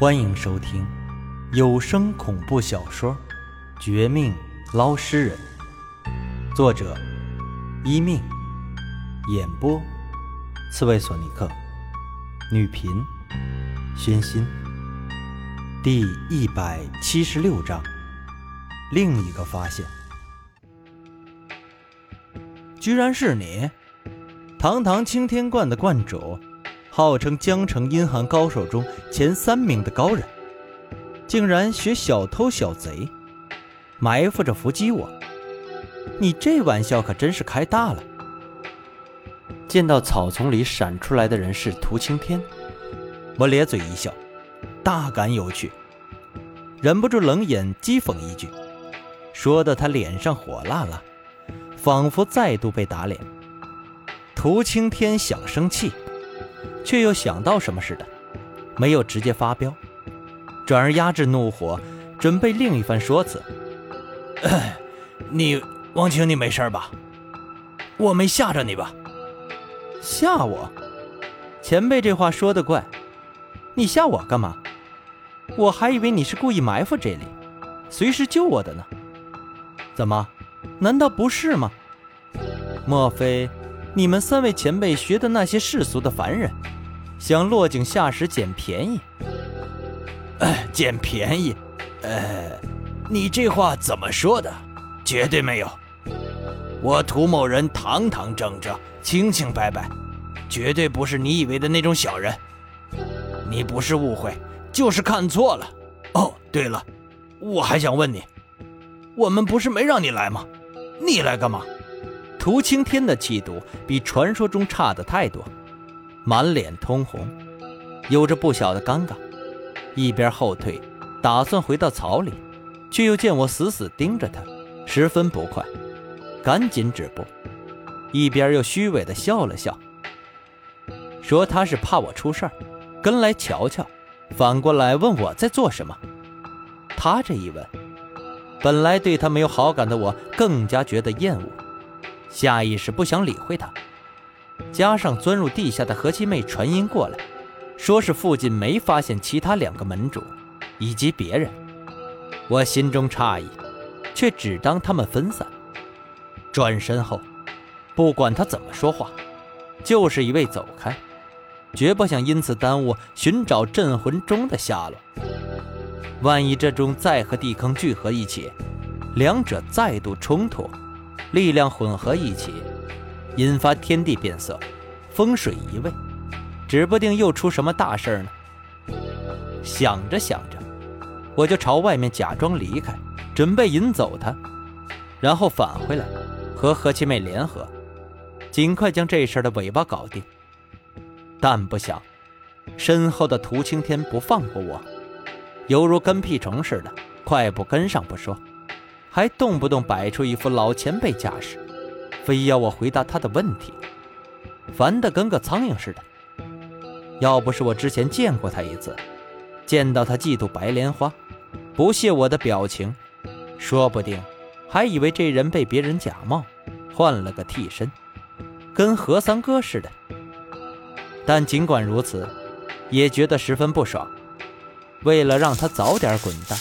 欢迎收听有声恐怖小说《绝命捞尸人》，作者：一命，演播：刺猬索尼克，女频：宣心。第一百七十六章，另一个发现，居然是你，堂堂青天观的观主。号称江城阴寒高手中前三名的高人，竟然学小偷小贼，埋伏着伏击我。你这玩笑可真是开大了！见到草丛里闪出来的人是涂青天，我咧嘴一笑，大感有趣，忍不住冷眼讥讽一句，说的他脸上火辣辣，仿佛再度被打脸。涂青天想生气。却又想到什么似的，没有直接发飙，转而压制怒火，准备另一番说辞。你王晴，你没事吧？我没吓着你吧？吓我？前辈这话说的怪，你吓我干嘛？我还以为你是故意埋伏这里，随时救我的呢。怎么？难道不是吗？莫非？你们三位前辈学的那些世俗的凡人，想落井下石捡便宜？哎，捡便宜？呃，你这话怎么说的？绝对没有！我涂某人堂堂正正、清清白白，绝对不是你以为的那种小人。你不是误会，就是看错了。哦，对了，我还想问你，我们不是没让你来吗？你来干嘛？涂青天的气度比传说中差的太多，满脸通红，有着不小的尴尬，一边后退，打算回到草里，却又见我死死盯着他，十分不快，赶紧止步，一边又虚伪的笑了笑，说他是怕我出事儿，跟来瞧瞧，反过来问我在做什么。他这一问，本来对他没有好感的我，更加觉得厌恶。下意识不想理会他，加上钻入地下的何七妹传音过来，说是附近没发现其他两个门主，以及别人，我心中诧异，却只当他们分散。转身后，不管他怎么说话，就是一味走开，绝不想因此耽误寻找镇魂钟的下落。万一这钟再和地坑聚合一起，两者再度冲突。力量混合一起，引发天地变色，风水移位，指不定又出什么大事呢。想着想着，我就朝外面假装离开，准备引走他，然后返回来和何七妹联合，尽快将这事儿的尾巴搞定。但不想，身后的涂青天不放过我，犹如跟屁虫似的，快步跟上不说。还动不动摆出一副老前辈架势，非要我回答他的问题，烦得跟个苍蝇似的。要不是我之前见过他一次，见到他嫉妒白莲花、不屑我的表情，说不定还以为这人被别人假冒，换了个替身，跟何三哥似的。但尽管如此，也觉得十分不爽。为了让他早点滚蛋，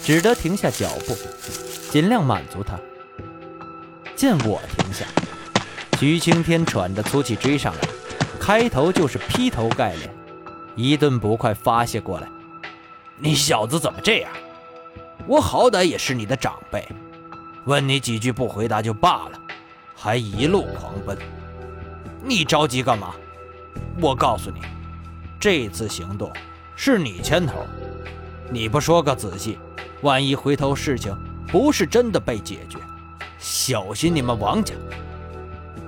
只得停下脚步。尽量满足他。见我停下，徐青天喘着粗气追上来，开头就是劈头盖脸，一顿不快发泄过来。你小子怎么这样？我好歹也是你的长辈，问你几句不回答就罢了，还一路狂奔，你着急干嘛？我告诉你，这次行动是你牵头，你不说个仔细，万一回头事情……不是真的被解决，小心你们王家！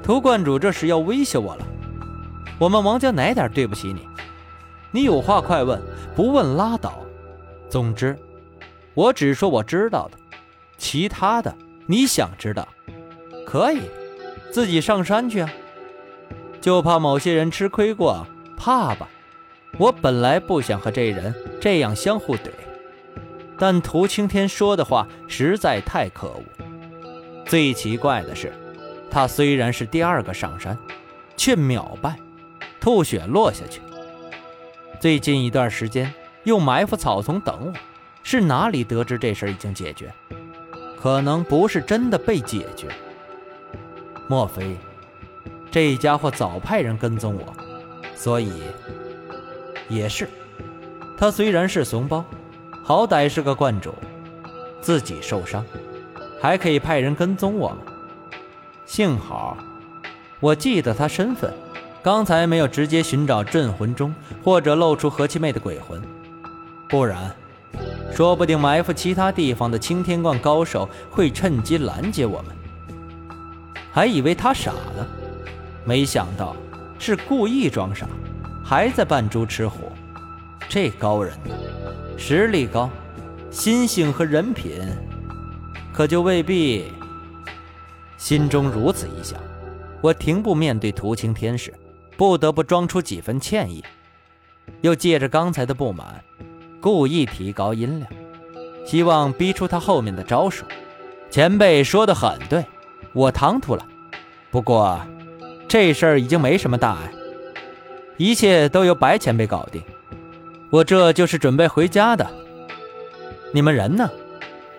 涂观主这是要威胁我了。我们王家哪点对不起你？你有话快问，不问拉倒。总之，我只说我知道的，其他的你想知道，可以自己上山去啊。就怕某些人吃亏过，怕吧？我本来不想和这人这样相互怼。但涂青天说的话实在太可恶。最奇怪的是，他虽然是第二个上山，却秒败，吐血落下去。最近一段时间，又埋伏草丛等我，是哪里得知这事已经解决？可能不是真的被解决。莫非这家伙早派人跟踪我？所以也是，他虽然是怂包，好歹是个观主，自己受伤，还可以派人跟踪我们？幸好我记得他身份，刚才没有直接寻找镇魂钟，或者露出何七妹的鬼魂，不然，说不定埋伏其他地方的青天观高手会趁机拦截我们。还以为他傻了，没想到。是故意装傻，还在扮猪吃虎。这高人呢，实力高，心性和人品可就未必。心中如此一想，我停步面对涂青天时，不得不装出几分歉意，又借着刚才的不满，故意提高音量，希望逼出他后面的招数。前辈说的很对，我唐突了。不过。这事儿已经没什么大碍，一切都由白前辈搞定。我这就是准备回家的。你们人呢？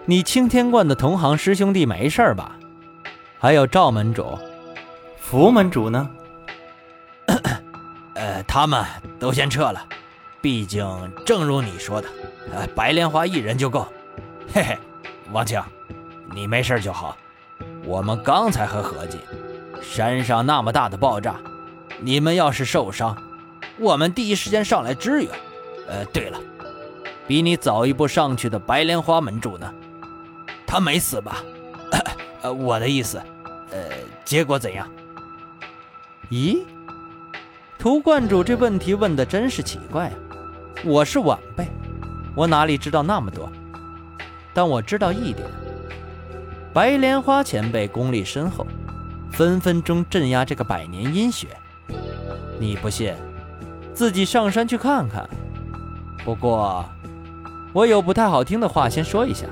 你青天观的同行师兄弟没事吧？还有赵门主、福门主呢？呃，他们都先撤了。毕竟，正如你说的，呃，白莲花一人就够。嘿嘿，王清，你没事就好。我们刚才还合计。山上那么大的爆炸，你们要是受伤，我们第一时间上来支援。呃，对了，比你早一步上去的白莲花门主呢？他没死吧？呃，我的意思，呃，结果怎样？咦，涂观主这问题问的真是奇怪啊！我是晚辈，我哪里知道那么多？但我知道一点，白莲花前辈功力深厚。分分钟镇压这个百年阴血，你不信，自己上山去看看。不过，我有不太好听的话先说一下：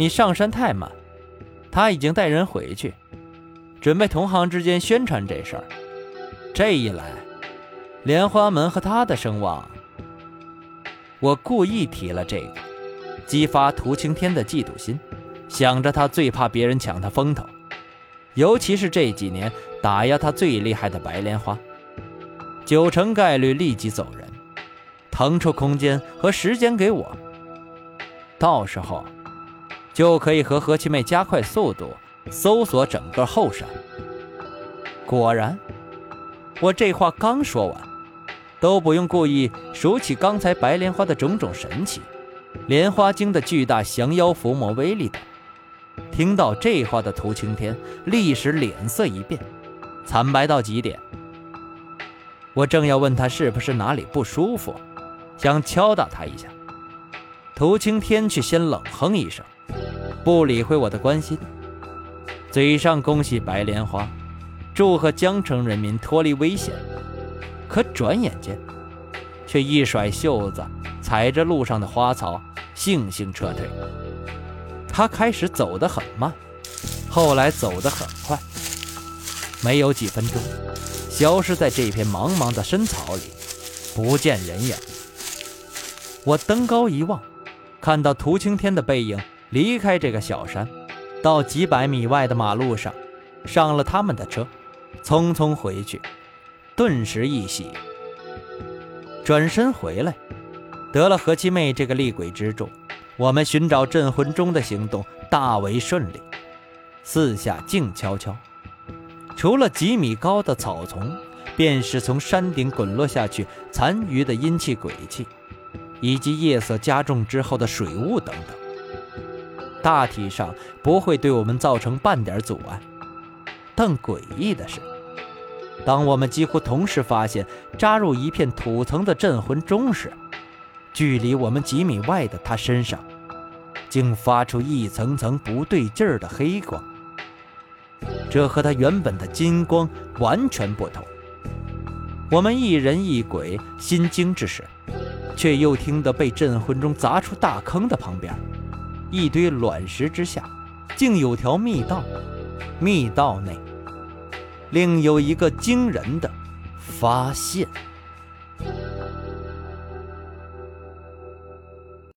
你上山太慢，他已经带人回去，准备同行之间宣传这事儿。这一来，莲花门和他的声望，我故意提了这个，激发涂青天的嫉妒心，想着他最怕别人抢他风头。尤其是这几年打压他最厉害的白莲花，九成概率立即走人，腾出空间和时间给我，到时候就可以和何七妹加快速度搜索整个后山。果然，我这话刚说完，都不用故意数起刚才白莲花的种种神奇，莲花经的巨大降妖伏魔威力等。听到这话的涂青天立时脸色一变，惨白到极点。我正要问他是不是哪里不舒服，想敲打他一下，涂青天却先冷哼一声，不理会我的关心，嘴上恭喜白莲花，祝贺江城人民脱离危险。可转眼间，却一甩袖子，踩着路上的花草，悻悻撤退。他开始走得很慢，后来走得很快，没有几分钟，消失在这片茫茫的深草里，不见人影。我登高一望，看到涂青天的背影离开这个小山，到几百米外的马路上，上了他们的车，匆匆回去，顿时一喜。转身回来，得了何七妹这个厉鬼之助。我们寻找镇魂钟的行动大为顺利，四下静悄悄，除了几米高的草丛，便是从山顶滚落下去残余的阴气鬼气，以及夜色加重之后的水雾等等，大体上不会对我们造成半点阻碍。但诡异的是，当我们几乎同时发现扎入一片土层的镇魂钟时，距离我们几米外的他身上，竟发出一层层不对劲儿的黑光。这和他原本的金光完全不同。我们一人一鬼心惊之时，却又听得被镇魂钟砸出大坑的旁边，一堆卵石之下，竟有条密道。密道内，另有一个惊人的发现。